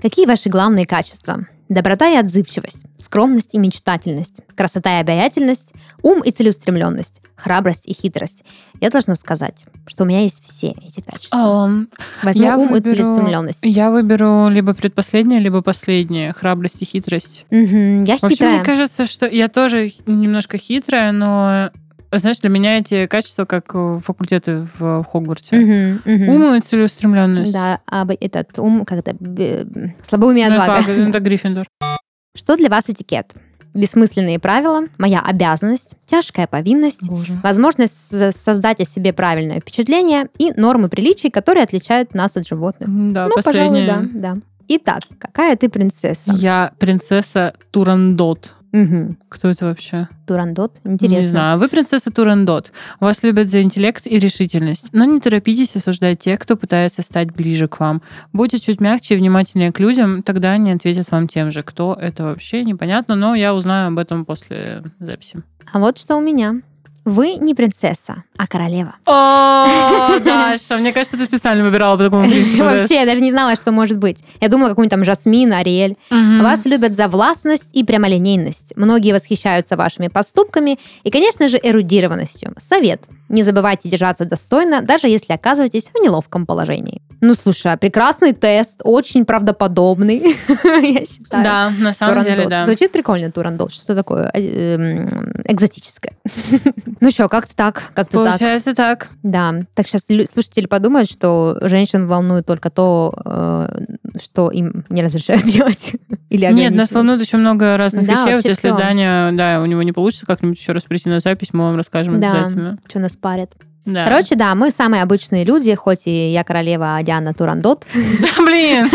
Какие ваши главные качества? Доброта и отзывчивость, скромность и мечтательность, красота и обаятельность, ум и целеустремленность, храбрость и хитрость. Я должна сказать, что у меня есть все эти качества. Ам, Возьму я ум и выберу- целеустремленность. Я выберу либо предпоследнее, либо последнее. Храбрость и хитрость. Мгм, я Вообще, хитрая. мне кажется, что я тоже немножко хитрая, но, знаешь, для меня эти качества как факультеты в Хогвартсе. Мгм, мгм. Ум и целеустремленность. Да, а этот ум, как это, б- слабоумие и Ну, отвага. это, это Гриффиндор. Что для вас этикет? Бессмысленные правила, моя обязанность, тяжкая повинность, Боже. возможность со- создать о себе правильное впечатление и нормы приличий, которые отличают нас от животных. Да, ну, пожалуй, последнее. да, да. Итак, какая ты принцесса? Я принцесса Турандот. Мгм. Кто это вообще? Турандот, интересно. Не знаю. Вы принцесса Турандот. Вас любят за интеллект и решительность. Но не торопитесь осуждать тех, кто пытается стать ближе к вам. Будьте чуть мягче и внимательнее к людям, тогда они ответят вам тем же. Кто это вообще, непонятно, но я узнаю об этом после записи. А вот что у меня. Вы не принцесса, а королева. О, Даша, мне кажется, ты специально выбирала по такому принципу. Вообще, я даже не знала, что может быть. Я думала, какую-нибудь там Жасмин, Ариэль. Вас любят за властность и прямолинейность. Многие восхищаются вашими поступками и, конечно же, эрудированностью. Совет. Не забывайте держаться достойно, даже если оказываетесь в неловком положении. Ну, слушай, а прекрасный тест, очень правдоподобный, я считаю. Да, на самом Турандот. деле, да. Звучит прикольно, турандот. Что такое э, эм, экзотическое. ну что, как-то так, как-то так. Получается так. Да, так сейчас слушатели подумают, что женщин волнует только то, э, что им не разрешают делать. Или Нет, нас волнует очень много разных Да, вещей. Вот если. Даня, да, у него не получится как-нибудь еще раз прийти на запись, мы вам расскажем Да, обязательно. что нас парят. Да. Короче, да, мы самые обычные люди, хоть и я королева, а Диана Турандот. Да, блин,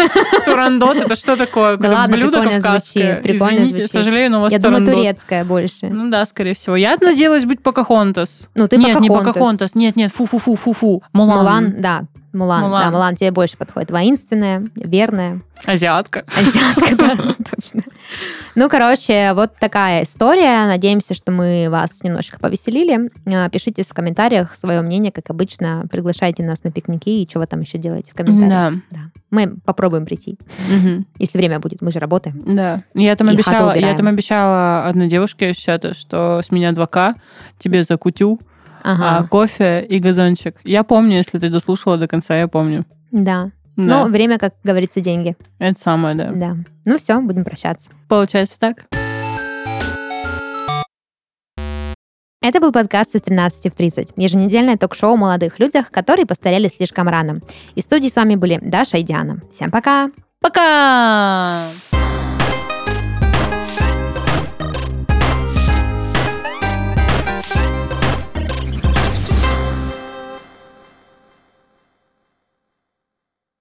турандот, это что такое? Да ладно, блюдо прикольно звучит, прикольно звучит. сожалею, но у вас Я думаю, турецкая больше. Ну да, скорее всего. Я надеялась быть Покахонтас. Ну, ты Нет, не Покахонтас. Покахонтас. Нет, нет, фу-фу-фу-фу-фу. Мулан. Мулан, да. Мулан, Мулан. да, Мулан тебе больше подходит. Воинственная, верная. Азиатка. Азиатка, да, точно. Ну, короче, вот такая история. Надеемся, что мы вас немножко повеселили. А, Пишите в комментариях свое мнение, как обычно. Приглашайте нас на пикники и вы там еще делаете в комментариях. Да. Да. Мы попробуем прийти, если время будет. Мы же работаем. Да. Я там И обещала, я там обещала одной девушке чата, что с меня 2К, тебе за кутю, а Ага, кофе и газончик. Я помню, если ты дослушала до конца, я помню. да. Да, Но время, как говорится, деньги. это самое, да. Да. Ну все, будем прощаться. Получается так? Это был подкаст из 13 в 30, еженедельное ток-шоу о молодых людях, которые постарели слишком рано. И в студии с вами были Даша и Диана. Всем пока! Пока!